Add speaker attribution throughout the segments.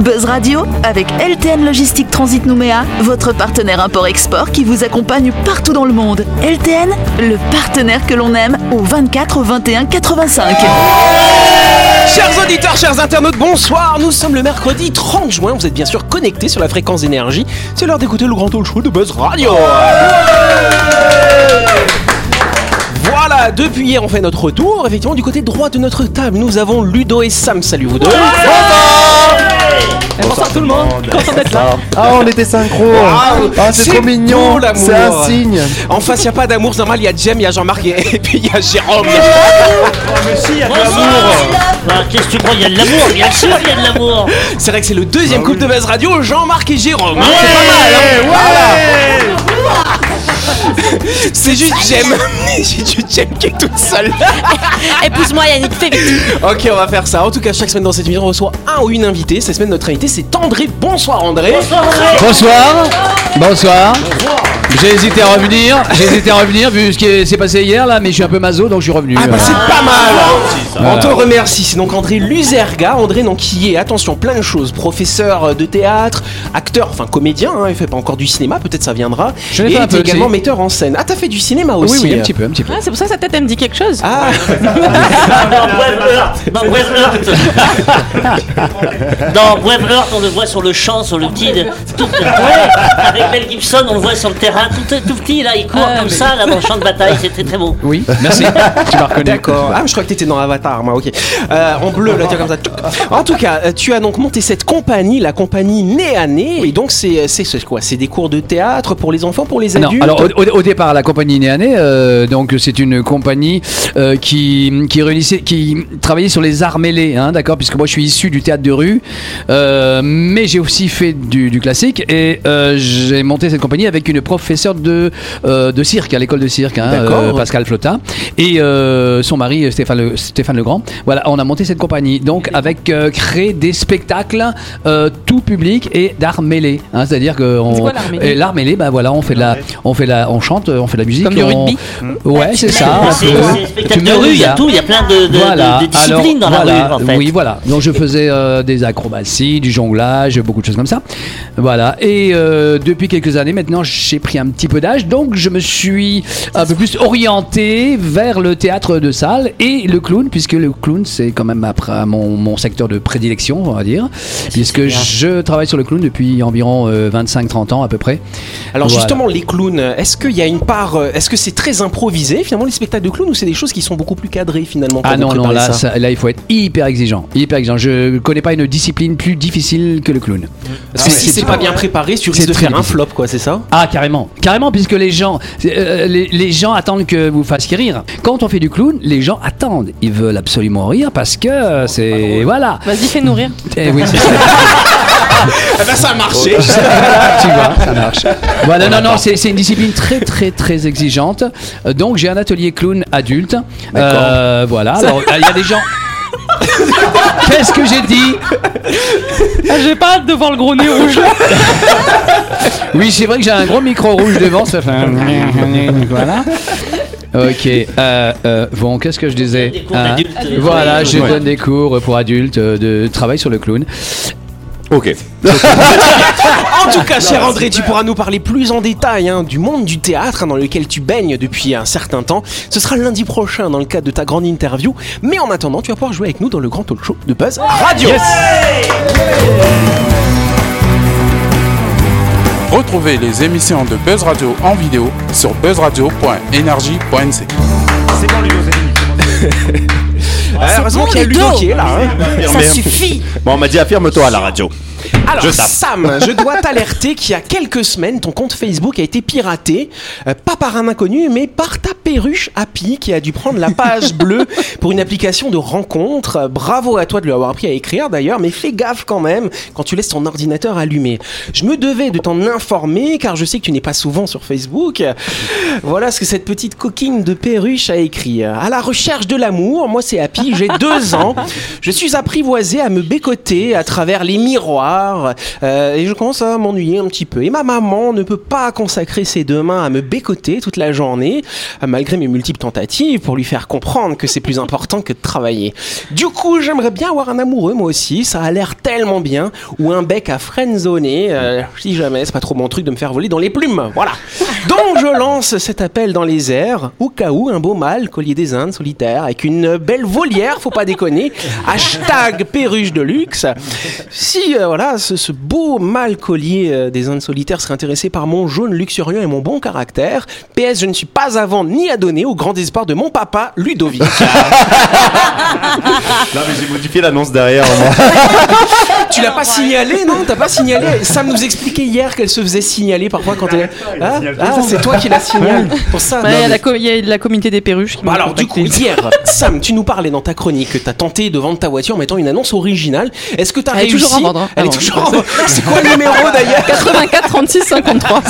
Speaker 1: Buzz Radio avec LTN Logistique Transit Nouméa, votre partenaire import-export qui vous accompagne partout dans le monde. LTN, le partenaire que l'on aime au 24 21 85.
Speaker 2: Chers auditeurs, chers internautes, bonsoir. Nous sommes le mercredi 30 juin. Vous êtes bien sûr connectés sur la fréquence d'énergie. C'est l'heure d'écouter le grand talk show de Buzz Radio. Voilà, depuis hier on fait notre retour. Effectivement, du côté droit de notre table, nous avons Ludo et Sam. Salut vous deux.
Speaker 3: Bonsoir tout le monde, content d'être là.
Speaker 4: Ah, on était synchro.
Speaker 2: Waouh,
Speaker 4: Ah, c'est trop mignon.
Speaker 2: l'amour.
Speaker 4: C'est un signe.
Speaker 2: En face, il n'y a pas d'amour, c'est normal. Il y a Jem, il y a Jean-Marc et et puis il y a Jérôme.
Speaker 5: Bah, Qu'est-ce que tu crois Il y a de l'amour, bien sûr, il y a de l'amour.
Speaker 2: C'est vrai que c'est le deuxième couple de Buzz Radio, Jean-Marc et Jérôme.
Speaker 5: Ouais,
Speaker 2: c'est pas mal. hein. Voilà. C'est juste Jem. C'est juste Jem qui est toute seule.
Speaker 6: Épouse-moi Yannick, fais vite.
Speaker 2: Ok, on va faire ça. En tout cas, chaque semaine dans cette émission, on reçoit un ou une invitée. Cette semaine, notre invité, c'est André. Bonsoir, André.
Speaker 3: Bonsoir. Bonsoir. J'ai hésité à revenir, j'ai hésité à revenir vu ce qui s'est passé hier là, mais je suis un peu maso donc je suis revenu.
Speaker 2: Ah bah c'est pas mal On te remercie, c'est donc André Luzerga, André donc qui est, attention, plein de choses, professeur de théâtre, acteur, enfin comédien, hein, il fait pas encore du cinéma, peut-être ça viendra,
Speaker 3: Je l'ai
Speaker 2: et
Speaker 3: fait un
Speaker 2: t'es
Speaker 3: peu
Speaker 2: également
Speaker 3: aussi.
Speaker 2: metteur en scène. Ah t'as fait du cinéma
Speaker 3: oui,
Speaker 2: aussi
Speaker 3: oui, un petit peu, un petit peu.
Speaker 6: Ah, c'est pour ça que sa tête, elle me dit quelque chose.
Speaker 2: Ah,
Speaker 5: Dans Braveheart, dans Braveheart. On le voit sur le champ, sur le petit. de- tout, ouais, avec Mel Gibson, on le voit sur le terrain, tout, tout petit là, il court
Speaker 6: Ah,
Speaker 5: comme
Speaker 6: mais-
Speaker 5: ça là dans le champ de bataille, c'est très très beau.
Speaker 3: Oui, merci. tu m'as reconnu.
Speaker 2: d'accord. Ah, je crois que t'étais dans Avatar, moi, ok. Euh, en bleu, là, tu vois, comme ça. tchouc. En tout cas, euh, tu as donc monté cette compagnie, la compagnie Nez à Nez, et donc c'est c'est c'est quoi C'est des cours de théâtre pour les enfants, pour les
Speaker 3: Non,
Speaker 2: adultes
Speaker 3: alors au, départ, la compagnie Néané, euh, donc c'est une compagnie euh, qui qui réunissait, qui travaillait sur les arts mêlés, hein, d'accord, puisque moi je suis issu du théâtre de rue, euh, mais j'ai aussi fait du, du classique et euh, j'ai monté cette compagnie avec une professeure de euh, de cirque à l'école de cirque, hein, euh, Pascal Flotta, et euh, son mari euh, Stéphane Le, Stéphane Legrand. Voilà, on a monté cette compagnie, donc avec euh, créer des spectacles euh, tout public et d'art mêlé, hein, c'est-à-dire que on-
Speaker 6: C'est quoi l'art mêlé
Speaker 3: et l'art mêlé, ben voilà, on fait de la, on fait la, on chante, on fait de la musique.
Speaker 6: Comme du
Speaker 3: on-
Speaker 6: rugby
Speaker 3: Ouais, c'est ça. un
Speaker 5: C'est spectacle de rue,
Speaker 3: des
Speaker 5: il y a tout, il y a plein de, de-
Speaker 3: Voilà.
Speaker 5: de- de disciplines
Speaker 3: Alors,
Speaker 5: dans
Speaker 3: voilà,
Speaker 5: la rue en fait.
Speaker 3: Oui, voilà. Donc je faisais euh, des acrobaties, du jonglage, beaucoup de choses comme ça. Voilà. Et euh, depuis quelques années maintenant, j'ai pris un petit peu d'âge, donc je me suis un peu plus orienté vers le théâtre de salle et le clown, puisque le clown c'est quand même après mon, mon secteur de prédilection, on va dire, puisque je travaille sur le clown depuis environ euh, 25-30 ans à peu près?
Speaker 2: Alors
Speaker 3: Voilà.
Speaker 2: justement, les clowns, est-ce qu'il y a une part, euh, est-ce que c'est très improvisé finalement les spectacles de clowns ou c'est des choses qui sont beaucoup plus cadrées finalement
Speaker 3: Ah non, non, là,
Speaker 2: ça
Speaker 3: ça- là il faut être hyper exigeant. Hyper exigeant. Je connais pas une discipline plus difficile que le clown.
Speaker 2: Parce que
Speaker 3: Ah,
Speaker 2: si
Speaker 3: c'est
Speaker 2: pas bien préparé, tu risques de faire un flop quoi, c'est ça?
Speaker 3: Ah carrément, carrément puisque les gens, euh, les, les gens attendent que vous fassiez rire. Quand on fait du clown, les gens attendent, ils veulent absolument rire parce que euh, c'est voilà.
Speaker 6: Vas-y, fais nourrir.
Speaker 3: Eh oui, c'est ça.
Speaker 2: Eh ben ça a marché.
Speaker 3: tu vois, ça marche. Voilà, non, non, c'est c'est une discipline très, très, très exigeante. Euh, Donc j'ai un atelier clown adulte. Euh, voilà. Alors il y a des gens. Qu'est-ce que j'ai dit
Speaker 6: Ah, J'ai pas hâte de voir le gros nez rouge.
Speaker 3: Oui, c'est vrai que j'ai un gros micro rouge devant, ça fait un... Voilà. Ok, euh, euh, bon, qu'est-ce que je disais
Speaker 5: Des cours
Speaker 3: Hein
Speaker 5: d'adultes.
Speaker 3: Voilà, je
Speaker 4: Ouais.
Speaker 3: donne des cours pour adultes euh, de travail sur le clown.
Speaker 4: Ok.
Speaker 2: En tout cas, cher André, tu pourras nous parler plus en détail hein, du monde du théâtre hein, dans lequel tu baignes depuis un certain temps. Ce sera lundi prochain dans le cadre de ta grande interview. Mais en attendant, tu vas pouvoir jouer avec nous dans le grand talk show de Buzz Radio.
Speaker 7: Retrouvez les émissions de Buzz Radio en vidéo sur buzzradio.energie.nc.
Speaker 2: Ah, heureusement qu'il y a Ludo qui est là. hein.
Speaker 6: Ça suffit.
Speaker 4: Bon, on m'a dit affirme-toi à la radio.
Speaker 2: Alors
Speaker 4: Je.
Speaker 2: Sam, je dois t'alerter qu'il y a quelques semaines, ton compte Facebook a été piraté, euh, pas par un inconnu, mais par ta perruche Happy qui a dû prendre la page bleue pour une application de rencontre. Bravo à toi de lui avoir appris à écrire d'ailleurs, mais fais gaffe quand même quand tu laisses ton ordinateur allumé. Je me devais de t'en informer car je sais que tu n'es pas souvent sur Facebook. Voilà ce que cette petite coquine de perruche a écrit. À la recherche de l'amour, moi c'est Happy, j'ai deux ans. Je suis apprivoisé à me bécoter à travers les miroirs euh, et je commence à m'ennuyer un petit peu. Et ma maman ne peut pas consacrer ses deux mains à me bécoter toute la journée, malgré mes multiples tentatives pour lui faire comprendre que c'est plus important que de travailler. Du coup, j'aimerais bien avoir un amoureux moi aussi, ça a l'air tellement bien, ou un bec à friendzoner, euh, si jamais, c'est pas trop mon truc de me faire voler dans les plumes. Voilà. Donc je lance cet appel dans les airs, au cas où un beau mâle, collier des Indes, solitaire, avec une belle volière, faut pas déconner. Hashtag perruche de luxe. Si euh, voilà, ce, ce beau mâle collier euh, des Indes solitaires serait intéressé par mon jaune luxuriant et mon bon caractère, PS, je ne suis pas à vendre ni à donner au grand espoir de mon papa, Ludovic.
Speaker 4: Non, mais j'ai modifié l'annonce derrière, moi.
Speaker 2: tu l'as pas signalé, non T'as pas signalé Sam nous expliquait hier qu'elle se faisait signaler parfois quand elle. Ah, ah, c'est toi qui la signale. Pour ça.
Speaker 6: Il y a
Speaker 2: mais-
Speaker 6: la co- il y a la communauté des perruches qui
Speaker 2: Bah alors du coup hier, Sam, tu nous parlais dans ta chronique que t'as tenté de vendre ta voiture en mettant une annonce originale. Est-ce que t'as
Speaker 6: Elle est
Speaker 2: réussi
Speaker 6: toujours à vendre, hein.
Speaker 2: Elle est
Speaker 6: Ah
Speaker 2: toujours à vendre. C'est quoi le numéro d'ailleurs
Speaker 6: 84 36 53.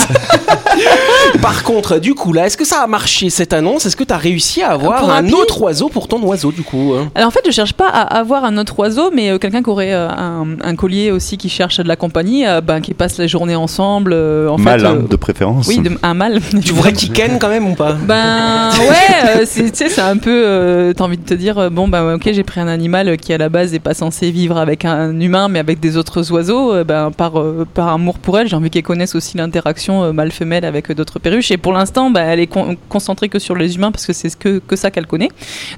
Speaker 2: Par contre, du coup là, est-ce que ça a marché cette annonce? Est-ce que t'as réussi à avoir
Speaker 6: Pour
Speaker 2: un autre oiseau pour ton oiseau du coup hein?
Speaker 6: Alors en fait, je cherche pas à avoir un autre oiseau, mais euh, quelqu'un qui aurait euh, un, un collier aussi qui cherche de la compagnie, euh, ben, qui passe la journée ensemble. euh, en
Speaker 4: Mal,
Speaker 6: fait,
Speaker 4: hein,
Speaker 6: euh,
Speaker 4: de préférence.
Speaker 6: Oui, de- un mâle.
Speaker 2: Tu voudrais qu'il ken quand même ou pas?
Speaker 6: Ben ouais, euh, c'est tu sais, c'est un peu. euh, T'as envie de te dire, euh, bon, ben ok, j'ai pris un animal qui à la base n'est pas censé vivre avec un humain, mais avec des autres oiseaux. euh, ben, par, euh, par amour pour elle, j'ai envie qu'elle connaisse aussi l'interaction euh, mâle-femelle avec euh, d'autres perruches. Et pour l'instant, ben, elle est con- concentrée que sur les humains parce que c'est ce que, que ça qu'elle connaît.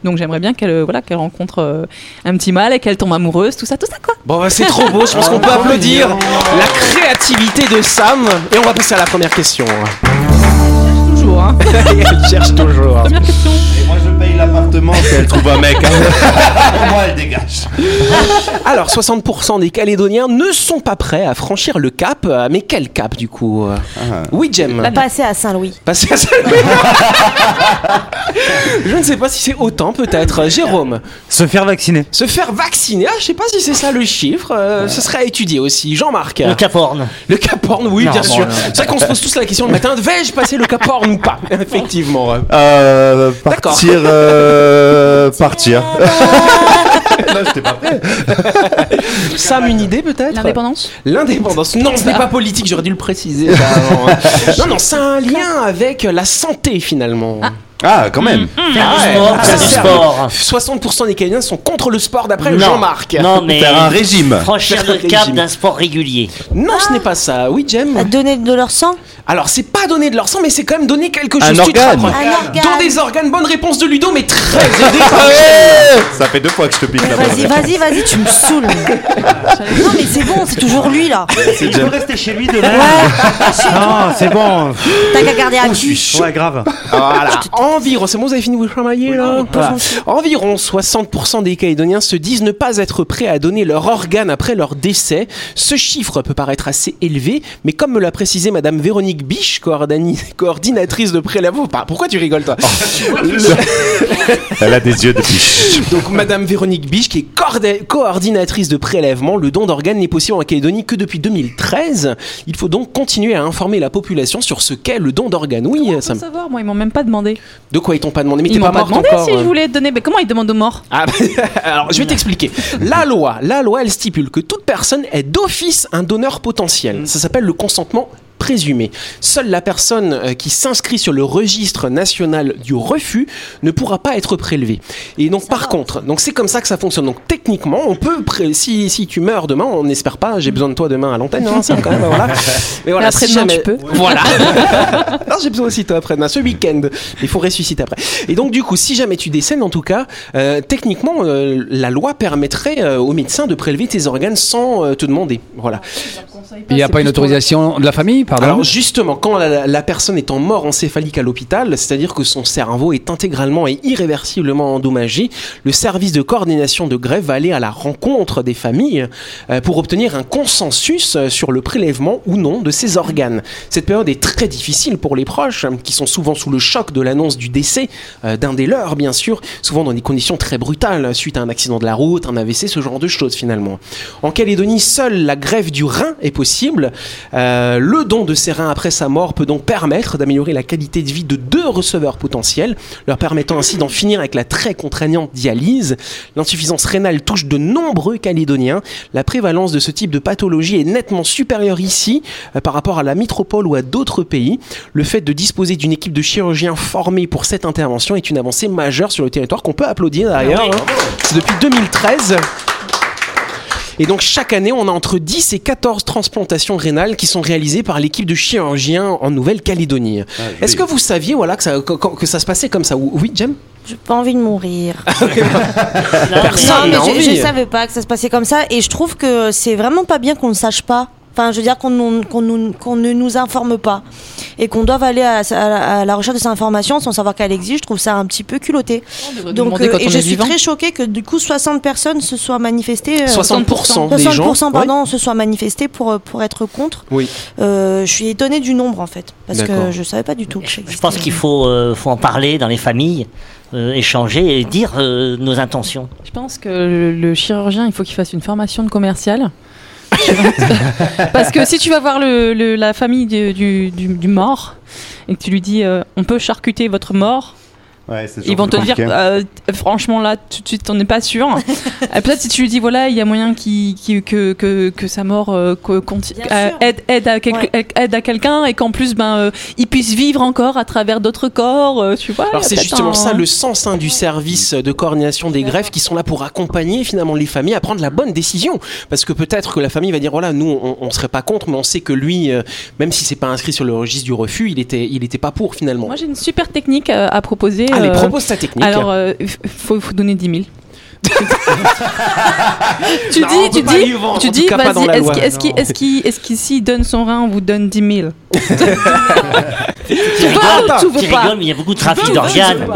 Speaker 6: Donc j'aimerais bien qu'elle euh, voilà, qu'elle rencontre euh, un petit mâle et qu'elle tombe amoureuse, tout ça, tout ça quoi.
Speaker 2: Bon bah c'est trop beau, je pense qu'on peut applaudir la créativité de Sam et on va passer à la première question.
Speaker 6: Toujours, hein.
Speaker 2: Elle cherche toujours.
Speaker 6: Première question.
Speaker 4: Et moi, je paye l'appartement si elle trouve un mec. hein. moi, elle dégage.
Speaker 2: Alors 60% des Calédoniens ne sont pas prêts à franchir le cap, euh, mais quel cap du coup euh? Oui Jem.
Speaker 8: Passer à Saint-Louis.
Speaker 2: Passer à ça- Je ne sais pas si c'est autant peut-être. Jérôme.
Speaker 9: Se faire vacciner.
Speaker 2: Se faire vacciner, ah, je sais pas si c'est ça le chiffre, euh, ce serait à étudier aussi. Jean-Marc.
Speaker 5: Le caporne.
Speaker 2: Le caporne, oui,
Speaker 9: Non,
Speaker 2: bien
Speaker 9: bon,
Speaker 2: sûr. C'est vrai qu'on se pose tous la question le matin, vais-je passer le caporne pas Effectivement.
Speaker 4: Euh, partir. euh, partir. non, j'étais pas prêt.
Speaker 2: Sam, une idée peut-être?
Speaker 6: L'indépendance?
Speaker 2: L'indépendance. Non, ce n'est pas politique, j'aurais dû le préciser. ça avant, hein. non, non, c'est un lien avec la santé finalement.
Speaker 4: Ah, quand même.
Speaker 5: Faire
Speaker 2: Ah
Speaker 5: du
Speaker 2: ouais,
Speaker 5: sport,
Speaker 2: ça
Speaker 5: faire du sport.
Speaker 2: 60% des Canadiens sont contre le sport d'après
Speaker 5: Non.
Speaker 2: Jean-Marc.
Speaker 5: Non, mais
Speaker 4: Faire un régime.
Speaker 5: franchir
Speaker 2: Faire un
Speaker 5: le cap
Speaker 2: régime.
Speaker 5: d'un sport régulier.
Speaker 2: Non, ce n'est pas ça. Oui, Jem
Speaker 8: À donner de leur sang
Speaker 2: Alors, c'est pas donner de leur sang, mais c'est quand même donner quelque chose.
Speaker 4: Un
Speaker 2: Tu te
Speaker 4: organe.
Speaker 2: rapproches.
Speaker 8: Un organe.
Speaker 2: Dans des organes, bonne réponse de Ludo, mais très aidé
Speaker 4: Ah
Speaker 2: par.
Speaker 4: Ça fait deux fois que je te pique la
Speaker 8: Vas-y, vas-y, vas-y, tu me saoules. non, mais c'est bon, c'est toujours lui là.
Speaker 4: C'est
Speaker 9: Il
Speaker 4: Jem.
Speaker 9: rester chez lui demain.
Speaker 8: Ouais,
Speaker 9: Non, c'est bon.
Speaker 8: t'as qu'à garder un cul.
Speaker 9: Ouais, grave.
Speaker 2: Voilà. Environ, c'est bon, vous avez fini de vous chamailler là Voilà. Environ 60% des Calédoniens se disent ne pas être prêts à donner leur organe après leur décès. Ce chiffre peut paraître assez élevé, mais comme me l'a précisé Madame Véronique Biche, coordinatrice de prélèvement. Par- Pourquoi tu rigoles toi
Speaker 4: Elle a des yeux de biche.
Speaker 2: Donc Madame Véronique Biche, qui est coordinatrice de prélèvement, le don d'organes n'est possible en Calédonie que depuis 2013. Il faut donc continuer à informer la population sur ce qu'est le don d'organes. Oui,
Speaker 6: Comment
Speaker 2: ça
Speaker 6: savoir? Moi, ils m'ont même pas demandé.
Speaker 2: De quoi ils t'ont pas demandé Mais t'es pas
Speaker 6: pas demandé
Speaker 2: encore
Speaker 6: si
Speaker 2: euh.
Speaker 6: je voulais te donner. Mais comment ils demandent aux morts
Speaker 2: Ah, bah, alors, je vais t'expliquer. La loi, la loi, elle stipule que toute personne est d'office un donneur potentiel. Ça s'appelle le consentement présumé. Seule la personne euh, qui s'inscrit sur le registre national du refus ne pourra pas être prélevée. Et donc, par contre, donc c'est comme ça que ça fonctionne. Donc, techniquement, on peut, si, si tu meurs demain, on n'espère pas, j'ai besoin de toi demain à l'antenne, hein, ça, quand même, voilà. Mais voilà,
Speaker 6: Mais après-demain, tu peux.
Speaker 2: Voilà. non, j'ai besoin aussi de toi après-demain, ce week-end. Il faut ressusciter après. Et donc, du coup, si jamais tu décèdes, en tout cas, euh, techniquement, euh, la loi permettrait euh, aux médecins de prélever tes organes sans te demander. Voilà.
Speaker 3: Il n'y a pas une autorisation de la famille, pardon
Speaker 2: Alors justement, quand la, la personne est en mort encéphalique à l'hôpital, c'est-à-dire que son cerveau est intégralement et irréversiblement endommagé, le service de coordination de grève va aller à la rencontre des familles euh, pour obtenir un consensus euh, sur le prélèvement ou non de ces organes. Cette période est très difficile pour les proches, hein, qui sont souvent sous le choc de l'annonce du décès euh, d'un des leurs, bien sûr, souvent dans des conditions très brutales, suite à un accident de la route, un AVC, ce genre de choses finalement. En Calédonie, seule la grève du rein est possible. Euh, le don de ses reins après sa mort peut donc permettre d'améliorer la qualité de vie de deux receveurs potentiels, leur permettant ainsi d'en finir avec la très contraignante dialyse. L'insuffisance rénale touche de nombreux Calédoniens. La prévalence de ce type de pathologie est nettement supérieure ici euh, par rapport à la métropole ou à d'autres pays. Le fait de disposer d'une équipe de chirurgiens formés pour cette intervention est une avancée majeure sur le territoire qu'on peut applaudir d'ailleurs. hein. C'est depuis 2013. Et donc chaque année, on a entre 10 et 14 transplantations rénales qui sont réalisées par l'équipe de chirurgiens en Nouvelle-Calédonie. Est-ce que vous saviez voilà, que, ça, que- que ça se passait comme ça Oui, Jem
Speaker 8: J'ai pas envie de mourir.
Speaker 2: Personne
Speaker 8: non, mais je, je savais pas que ça se passait comme ça et je trouve que c'est vraiment pas bien qu'on ne sache pas. Enfin, je veux dire qu'on ne nous informe pas et qu'on doive aller à, à la- à la recherche de cette information sans savoir qu'elle existe. Je trouve ça un petit peu culotté. Donc,
Speaker 6: quand
Speaker 8: et je suis
Speaker 6: vivant.
Speaker 8: très choquée que du coup 60 personnes se soient manifestées. euh,
Speaker 2: 60% des
Speaker 8: 60%
Speaker 2: gens,
Speaker 8: pardon, se soient manifestés pour, euh, pour être contre.
Speaker 2: Oui.
Speaker 8: Euh, je suis étonnée du nombre en fait parce que je savais pas du tout. que ça
Speaker 5: Je pense qu'il faut, euh, faut en parler dans les familles, euh, échanger et dire euh, nos intentions.
Speaker 6: Je pense que le, le chirurgien, il faut qu'il fasse une formation de commercial. Parce que si tu vas voir la famille du mort et que tu lui dis euh, on peut charcuter votre mort,
Speaker 4: Ouais,
Speaker 6: ils vont te dire euh, franchement là tout de suite on n'est pas sûr. Peut-être si tu lui dis voilà il y a moyen qui, qui- que, que, que sa mort euh, euh, aide, aide à, quelqu'un et qu'en plus ben, euh, il puisse vivre encore à travers d'autres corps, euh, tu vois.
Speaker 2: Alors c'est justement
Speaker 6: un-
Speaker 2: ça le sens hein, du service de coordination des greffes qui sont là pour accompagner finalement les familles à prendre la bonne décision. Parce que peut-être que la famille va dire voilà nous on, on serait pas contre mais on sait que lui euh, même si c'est pas inscrit sur le registre du refus il était il était pas pour finalement.
Speaker 6: Moi j'ai une super technique à proposer.
Speaker 2: Allez
Speaker 6: euh,
Speaker 2: propose ta technique.
Speaker 6: Alors, euh, il faut, faut donner 10 000. tu
Speaker 2: Non,
Speaker 6: dis, tu dis,
Speaker 2: vendre,
Speaker 6: tu dis, vas-y, est-ce qu'il- est-ce qu'il- est-ce qu'il- est-ce qu'ici donne son rein, on vous donne 10 000
Speaker 5: Tu
Speaker 6: veux tu veux
Speaker 5: tu
Speaker 6: pas
Speaker 5: rigoles, mais il y a beaucoup de trafic d'organes.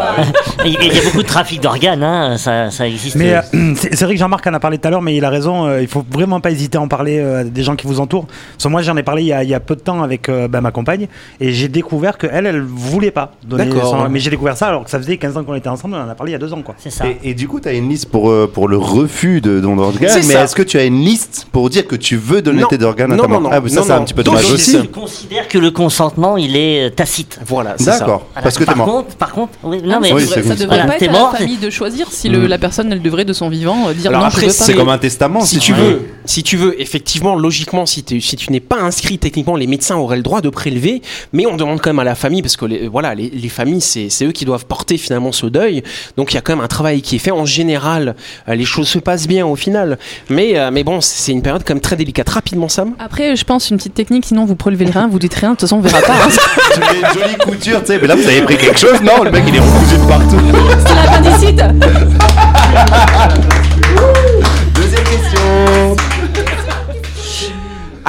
Speaker 5: Il y a- beaucoup de trafic d'organes, hein, ça, ça existe.
Speaker 9: Mais euh, c'est vrai que Jean-Marc en a parlé tout à l'heure, mais il a raison. euh, il faut vraiment pas hésiter à en parler euh, à des gens qui vous entourent. Parce moi, j'en ai parlé il y, a, il y a peu de temps avec euh, bah, ma compagne, et j'ai découvert qu'elle, elle voulait pas donner. Son- Mais j'ai découvert ça alors que ça faisait 15 ans qu'on était ensemble. On en a parlé il y a deux ans, quoi.
Speaker 5: C'est ça.
Speaker 4: Et, et du coup, tu as une liste pour, euh, pour le refus de don d'organes, mais est-ce que tu as une liste pour dire que tu veux donner
Speaker 2: Non.
Speaker 4: tes organes à
Speaker 2: Non,
Speaker 4: ta
Speaker 2: non, non.
Speaker 4: Ah, ça, c'est un petit peu dommage aussi.
Speaker 5: Je considère que le consentement, il est euh, tacite.
Speaker 2: Voilà c'est ça.
Speaker 4: D'accord, parce que t'es
Speaker 5: par
Speaker 4: mort.
Speaker 5: contre, par contre, oui,
Speaker 6: Ah,
Speaker 5: non mais
Speaker 4: Oui,
Speaker 6: ça devrait, ça
Speaker 4: cool.
Speaker 6: devrait
Speaker 5: Voilà,
Speaker 6: pas être
Speaker 5: mort,
Speaker 6: à la famille de choisir si le-
Speaker 4: Mm.
Speaker 6: la personne elle devrait de son vivant euh, dire
Speaker 2: Alors
Speaker 6: non
Speaker 2: après,
Speaker 6: je veux
Speaker 2: c'est
Speaker 6: pas.
Speaker 4: C'est comme un testament.
Speaker 2: Si tu veux, si tu veux, effectivement, logiquement, si, tu n'es pas inscrit techniquement, les médecins auraient le droit de prélever, mais on demande quand même à la famille parce que les, voilà, les, les familles, c'est c'est eux qui doivent porter finalement ce deuil. Donc il y a quand même un travail qui est fait. En général, euh, les choses se passent bien au final, mais euh, mais bon, c'est une période quand même très délicate. Rapidement, Sam.
Speaker 6: Après je pense une petite technique sinon vous prélevez le rein, vous dites rien, de toute façon on verra pas. hein.
Speaker 4: Tu mets une jolie couture, tu sais, mais là, vous avez pris quelque chose Non, le mec, il est recousu de partout.
Speaker 6: C'est l'appendicite
Speaker 4: Deuxième question.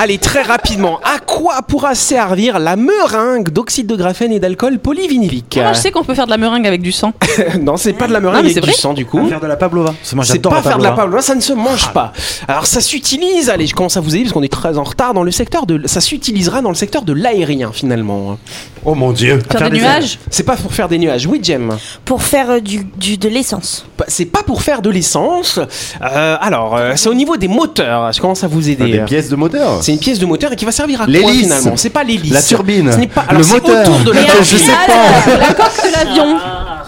Speaker 2: Allez, très rapidement, à quoi pourra servir la meringue d'oxyde de graphène et d'alcool polyvinylique
Speaker 6: Moi je sais qu'on peut faire de la meringue avec du sang.
Speaker 2: Non, c'est pas de la
Speaker 6: Non,
Speaker 2: meringue
Speaker 6: mais
Speaker 2: avec
Speaker 6: c'est
Speaker 2: du sang du coup.
Speaker 9: Faire de la pavlova.
Speaker 2: C'est pas faire de la
Speaker 9: pavlova.
Speaker 2: pavlova, ça ne se mange pas. Alors ça s'utilise, allez, je commence à vous aider parce qu'on est très en retard dans le secteur de, ça s'utilisera dans le secteur de l'aérien finalement.
Speaker 4: Oh mon dieu.
Speaker 6: Faire,
Speaker 9: faire
Speaker 6: des
Speaker 9: des
Speaker 6: nuages
Speaker 2: C'est pas pour faire des nuages, oui Jem.
Speaker 8: Pour faire euh, du, du- de l'essence.
Speaker 2: Bah, C'est pas pour faire de l'essence. Euh, alors, euh, c'est au niveau des moteurs. Je commence à vous aider.
Speaker 4: Des pièces de moteur.
Speaker 2: C'est une pièce de moteur et qui va servir à quoi
Speaker 4: L'hélice.
Speaker 2: finalement C'est pas l'hélice.
Speaker 4: La turbine.
Speaker 2: Ce n'est pas.
Speaker 4: Le
Speaker 2: Alors c'est
Speaker 4: moteur.
Speaker 2: autour de la
Speaker 4: je sais pas.
Speaker 6: La coque de l'avion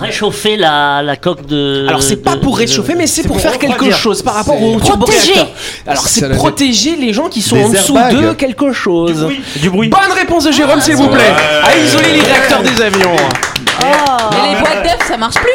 Speaker 5: réchauffer la, la coque de.
Speaker 2: Alors c'est pas
Speaker 5: de-
Speaker 2: pour
Speaker 5: de-
Speaker 2: réchauffer, mais c'est pour,
Speaker 9: pour
Speaker 2: faire quelque chose par rapport au
Speaker 8: Protéger.
Speaker 2: Alors
Speaker 3: C'est
Speaker 2: protéger les gens qui sont
Speaker 4: Des
Speaker 2: en dessous de quelque chose.
Speaker 9: Du bruit.
Speaker 2: Bonne réponse de Jérôme, s'il vous plaît. À isoler les réacteurs des avions.
Speaker 6: Mais les boîtes d'œufs ça marche plus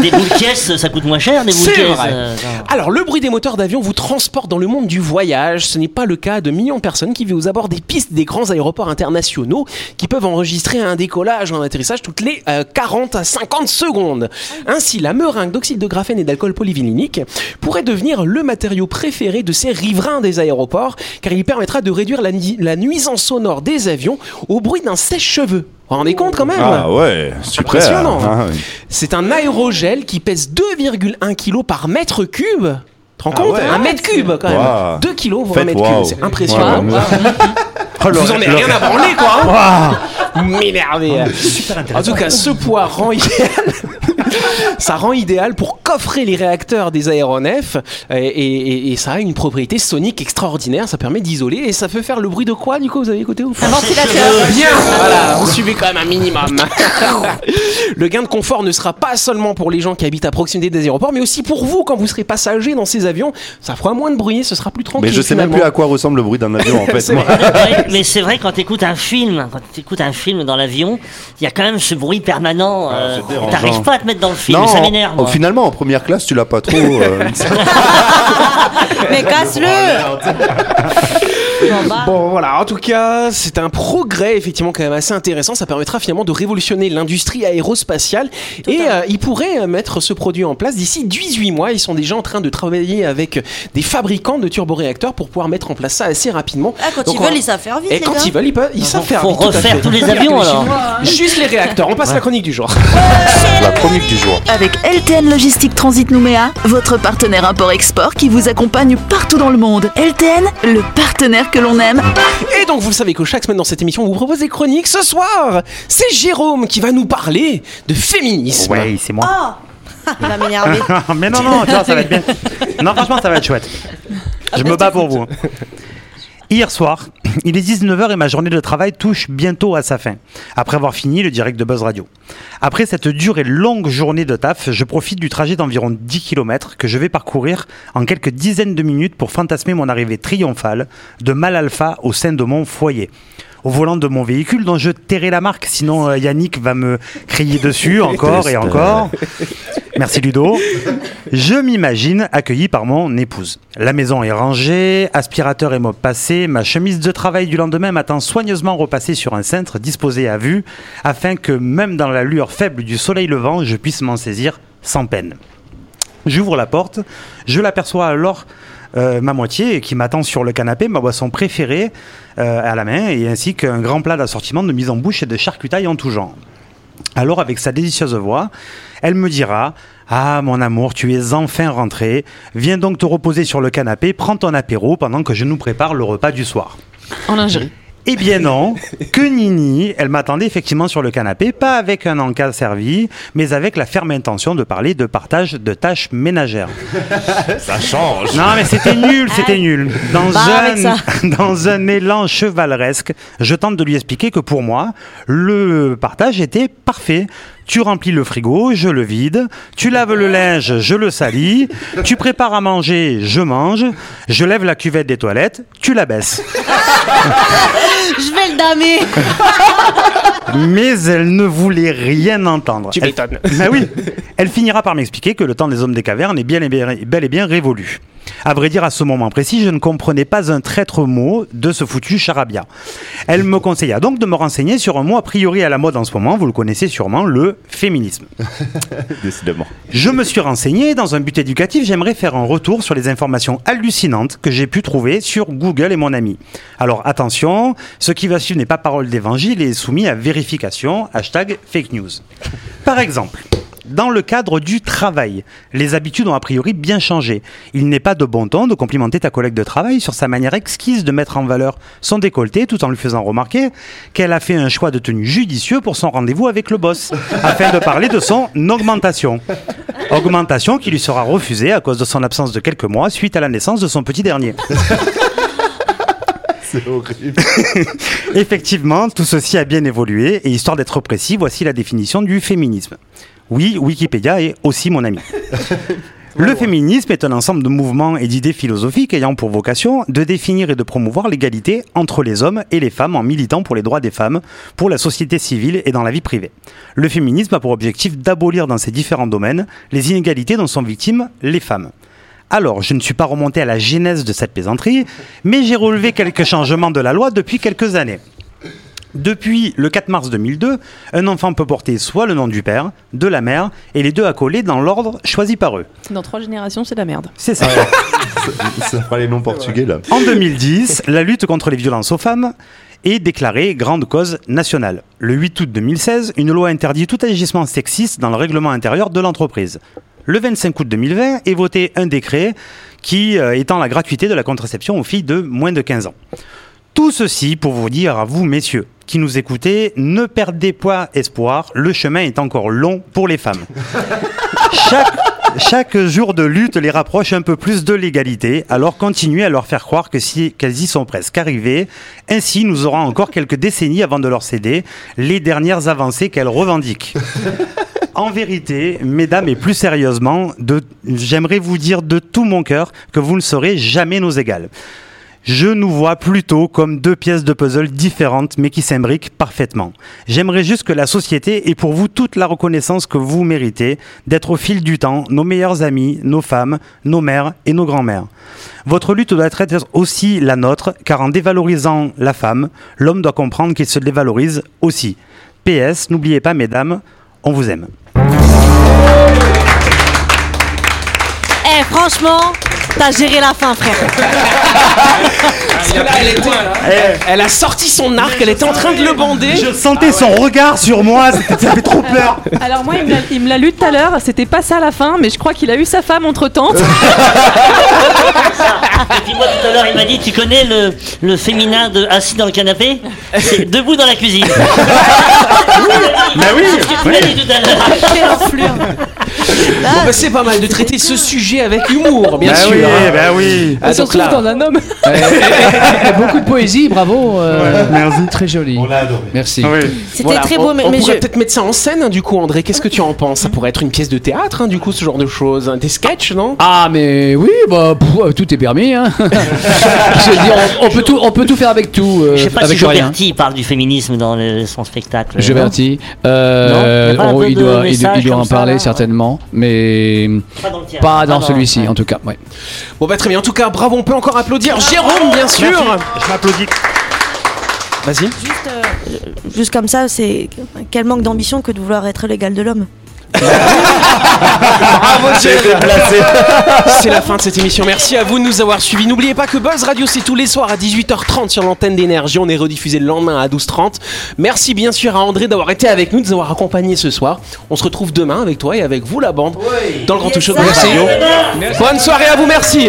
Speaker 5: Des boules caisses, ça coûte moins cher, des boules
Speaker 2: C'est
Speaker 5: caisses.
Speaker 2: vrai.
Speaker 5: euh.
Speaker 2: Alors, le bruit des moteurs d'avion vous transporte dans le monde du voyage. Ce n'est pas le cas de millions de personnes qui vivent aux abords des pistes des grands aéroports internationaux qui peuvent enregistrer un décollage ou un atterrissage toutes les euh, 40 à 50 secondes. Ainsi, la meringue d'oxyde de graphène et d'alcool polyvinylique pourrait devenir le matériau préféré de ces riverains des aéroports car il permettra de réduire la nuisance sonore des avions au bruit d'un sèche-cheveux. Vous vous rendez compte quand même
Speaker 4: Ah ouais, super.
Speaker 2: Impressionnant.
Speaker 4: Ah, oui.
Speaker 2: C'est un aérogel qui pèse 2,1 kg par mètre cube. Tu te rends
Speaker 4: Ah
Speaker 2: compte
Speaker 4: ouais.
Speaker 2: Un mètre cube quand même.
Speaker 4: Waouh.
Speaker 2: 2 kg pour un
Speaker 4: Faites
Speaker 2: mètre
Speaker 4: waouh.
Speaker 2: cube. C'est impressionnant.
Speaker 9: Oh,
Speaker 2: Vous en avez
Speaker 9: le-
Speaker 2: rien à branler quoi. Hein M'énerver. En tout cas, ce poids rend idéal ça rend idéal pour coffrer les réacteurs des aéronefs et, et- et ça a une propriété sonique extraordinaire. Ça permet d'isoler et ça peut faire le bruit de quoi du coup Vous avez écouté ou pas
Speaker 8: Un ventilateur.
Speaker 2: Bien, voilà, vous suivez quand même un minimum. Le gain de confort ne sera pas seulement pour les gens qui habitent à proximité des aéroports, mais aussi pour vous quand vous serez passager dans ces avions. Ça fera moins de bruit, ce sera plus tranquille.
Speaker 4: Mais je sais même plus à quoi ressemble le bruit d'un avion en fait. Moi.
Speaker 5: Mais c'est vrai quand tu écoutes un film, quand tu écoutes un film dans l'avion, il y a quand même ce bruit permanent. euh,
Speaker 4: dérangeant.
Speaker 5: T'arrives pas à te mettre dans le film,
Speaker 4: Non,
Speaker 5: ça m'énerve.
Speaker 4: oh, finalement en première classe tu l'as pas trop. euh,
Speaker 8: Mais casse-le Bon, bah,
Speaker 2: Bon voilà, en tout cas, c'est un progrès effectivement quand même assez intéressant. Ça permettra finalement de révolutionner l'industrie aérospatiale et euh, ils pourraient euh, mettre ce produit en place d'ici 18 mois. Ils sont déjà en train de travailler avec des fabricants de turboréacteurs pour pouvoir mettre en place ça assez rapidement.
Speaker 8: ah, quand
Speaker 2: Donc,
Speaker 8: ils
Speaker 2: on
Speaker 8: veulent, ils savent faire vite,
Speaker 2: Et
Speaker 8: les
Speaker 2: quand
Speaker 8: gars.
Speaker 2: ils veulent, ils, peuvent, ils savent faire
Speaker 5: faut
Speaker 2: vite, à
Speaker 5: refaire tous les avions, alors.
Speaker 2: Juste les réacteurs. On passe la chronique du jour.
Speaker 4: la chronique du jour.
Speaker 1: Avec LTN Logistique Transit Nouméa, votre partenaire import-export qui vous accompagne partout dans le monde. LTN, le partenaire que l'on aime.
Speaker 2: Et donc vous le savez que chaque semaine dans cette émission, on vous propose des chroniques. Ce soir, c'est Jérôme qui va nous parler de féminisme.
Speaker 9: Ouais, c'est moi.
Speaker 8: Oh Il va m'énerver.
Speaker 9: mais non, non, vois, ça va être bien. Non, franchement, ça va être chouette. Je me bats pour vous. Hier soir, il est 19h et ma journée de travail touche bientôt à sa fin. Après avoir fini le direct de Buzz Radio. Après cette dure et longue journée de taf, je profite du trajet d'environ 10 km que je vais parcourir en quelques dizaines de minutes pour fantasmer mon arrivée triomphale de Mal Alpha au sein de mon foyer. Au volant de mon véhicule dont je tairai la marque, sinon euh, Yannick va me crier dessus encore et encore. Merci Ludo. Je m'imagine accueilli par mon épouse. La maison est rangée, aspirateur et mop passé, ma chemise de travail du lendemain m'attend soigneusement repassée sur un cintre disposé à vue, afin que même dans la lueur faible du soleil levant, je puisse m'en saisir sans peine. J'ouvre la porte, je l'aperçois alors euh, ma moitié qui m'attend sur le canapé, ma boisson préférée euh, à la main, et ainsi qu'un grand plat d'assortiment de mise en bouche et de charcutaille en tout genre. Alors, avec sa délicieuse voix, elle me dira Ah, mon amour, tu es enfin rentré. Viens donc te reposer sur le canapé, prends ton apéro pendant que je nous prépare le repas du soir.
Speaker 6: En lingerie.
Speaker 9: Eh bien non, que Nini, elle m'attendait effectivement sur le canapé, pas avec un encas servi, mais avec la ferme intention de parler de partage de tâches ménagères.
Speaker 4: Ça change.
Speaker 9: Non mais c'était nul, c'était nul. Dans
Speaker 8: Bah,
Speaker 9: un, dans un élan chevaleresque, je tente de lui expliquer que pour moi, le partage était parfait. Tu remplis le frigo, je le vide. Tu laves le linge, je le salis. Tu prépares à manger, je mange. Je lève la cuvette des toilettes, tu la baisses.
Speaker 8: Je vais le damer.
Speaker 9: Mais elle ne voulait rien entendre.
Speaker 2: Tu
Speaker 9: Elle-
Speaker 2: m'étonnes.
Speaker 9: Ah oui. Elle finira par m'expliquer que le temps des hommes des cavernes est bien et bien- bel et bien révolu. À vrai dire, à ce moment précis, je ne comprenais pas un traître mot de ce foutu charabia. Elle me conseilla donc de me renseigner sur un mot a priori à la mode en ce moment, vous le connaissez sûrement, le féminisme.
Speaker 4: Décidément.
Speaker 9: Je me suis renseigné, dans un but éducatif, j'aimerais faire un retour sur les informations hallucinantes que j'ai pu trouver sur Google et mon ami. Alors attention, ce qui va suivre n'est pas parole d'évangile et est soumis à vérification, hashtag fake news. Par exemple, dans le cadre du travail, les habitudes ont a priori bien changé. Il n'est pas de bon ton de complimenter ta collègue de travail sur sa manière exquise de mettre en valeur son décolleté tout en lui faisant remarquer qu'elle a fait un choix de tenue judicieux pour son rendez-vous avec le boss, afin de parler de son augmentation. Augmentation qui lui sera refusée à cause de son absence de quelques mois suite à la naissance de son petit dernier.
Speaker 4: C'est horrible.
Speaker 9: Effectivement, tout ceci a bien évolué et histoire d'être précis, voici la définition du féminisme. Oui, Wikipédia est aussi mon ami. Le féminisme est un ensemble de mouvements et d'idées philosophiques ayant pour vocation de définir et de promouvoir l'égalité entre les hommes et les femmes en militant pour les droits des femmes, pour la société civile et dans la vie privée. Le féminisme a pour objectif d'abolir dans ces différents domaines les inégalités dont sont victimes les femmes. Alors, je ne suis pas remonté à la genèse de cette plaisanterie, mais j'ai relevé quelques changements de la loi depuis quelques années. Depuis le 4 mars 2002, un enfant peut porter soit le nom du père, de la mère, et les deux accolés dans l'ordre choisi par eux.
Speaker 6: Dans trois générations, c'est la merde.
Speaker 9: C'est ça.
Speaker 4: Ça fera les noms portugais là.
Speaker 9: En 2010, la lutte contre les violences aux femmes est déclarée grande cause nationale. Le 8 août 2016, une loi interdit tout agissement sexiste dans le règlement intérieur de l'entreprise. Le 25 août 2020 est voté un décret qui euh, étend la gratuité de la contraception aux filles de moins de 15 ans. Tout ceci pour vous dire à vous, messieurs, qui nous écoutez, ne perdez pas espoir, le chemin est encore long pour les femmes. Chaque, chaque jour de lutte les rapproche un peu plus de l'égalité, alors continuez à leur faire croire que si, qu'elles y sont presque arrivées. Ainsi, nous aurons encore quelques décennies avant de leur céder les dernières avancées qu'elles revendiquent. En vérité, mesdames, et plus sérieusement, j'aimerais vous dire de tout mon cœur que vous ne serez jamais nos égales. Je nous vois plutôt comme deux pièces de puzzle différentes mais qui s'imbriquent parfaitement. J'aimerais juste que la société ait pour vous toute la reconnaissance que vous méritez, d'être au fil du temps nos meilleurs amis, nos femmes, nos mères et nos grands-mères. Votre lutte doit être aussi la nôtre, car en dévalorisant la femme, l'homme doit comprendre qu'il se dévalorise aussi. PS, n'oubliez pas mesdames, on vous aime.
Speaker 8: Eh, franchement, t'as géré la fin, frère.
Speaker 2: Parce que là, elle, était- elle- elle a sorti son arc, elle était en train de le bander.
Speaker 9: Je sentais son regard sur moi, ça fait trop peur.
Speaker 6: Alors moi, il me l'a- lu tout à l'heure, c'était pas ça la fin, mais je crois qu'il a eu sa femme entre-temps.
Speaker 5: Et puis moi tout à l'heure il m'a dit tu connais le, le féminin de assis dans le canapé? C'est debout dans la cuisine.
Speaker 9: Bah oui,
Speaker 5: l'heure.
Speaker 8: Quelle enflure.
Speaker 2: Bon, bah, c'est pas mal de traiter ce sujet avec humour, bien
Speaker 9: bah
Speaker 2: sûr.
Speaker 9: oui,
Speaker 2: hein.
Speaker 9: bah oui.
Speaker 2: Ah, donc
Speaker 6: Surtout
Speaker 2: là-
Speaker 6: dans un homme.
Speaker 3: Beaucoup de poésie, bravo. euh,
Speaker 9: merci.
Speaker 3: Très joli.
Speaker 4: On l'a adoré.
Speaker 3: Merci.
Speaker 9: Oui.
Speaker 8: C'était
Speaker 2: Voilà,
Speaker 8: très
Speaker 2: on-
Speaker 8: beau, mais,
Speaker 2: on
Speaker 8: mais
Speaker 2: pourrait
Speaker 8: je-
Speaker 2: peut-être mettre ça en scène, hein, du coup, André. Qu'est-ce que tu en penses? Ça pourrait être une pièce de théâtre, hein, du coup, ce genre de choses. Des sketchs, non?
Speaker 3: Ah mais oui, bah pff, euh, tout est permis. Hein. Je veux dire, on, on peut tout, on peut tout faire avec tout, euh,
Speaker 5: Je sais pas
Speaker 3: avec
Speaker 5: si. Joberti parle du féminisme dans le- son spectacle.
Speaker 3: Vertis. Euh, oh, il doit, il, doit en parler certainement, mais
Speaker 5: Pas dans Ah,
Speaker 3: celui-ci
Speaker 5: ouais.
Speaker 3: en tout cas. Ouais.
Speaker 2: Bon, bah très bien. En tout cas, bravo. On peut encore applaudir Jérôme, bien sûr.
Speaker 9: Je m'applaudis.
Speaker 2: Vas-y.
Speaker 8: juste, euh, juste comme ça, c'est quel manque d'ambition que de vouloir être l'égal de l'homme.
Speaker 2: Bravo. C'est la fin de cette émission. Merci à vous de nous avoir suivis. N'oubliez pas que Buzz Radio, c'est tous les soirs à 18h30 sur l'antenne d'énergie. On est rediffusé le lendemain à 12h30. Merci bien sûr à André d'avoir été avec nous, de nous avoir accompagnés ce soir. On se retrouve demain avec toi et avec vous, la bande, dans le Grand Touche de Buzz
Speaker 8: Merci.
Speaker 2: Radio. Bonne soirée à vous, merci.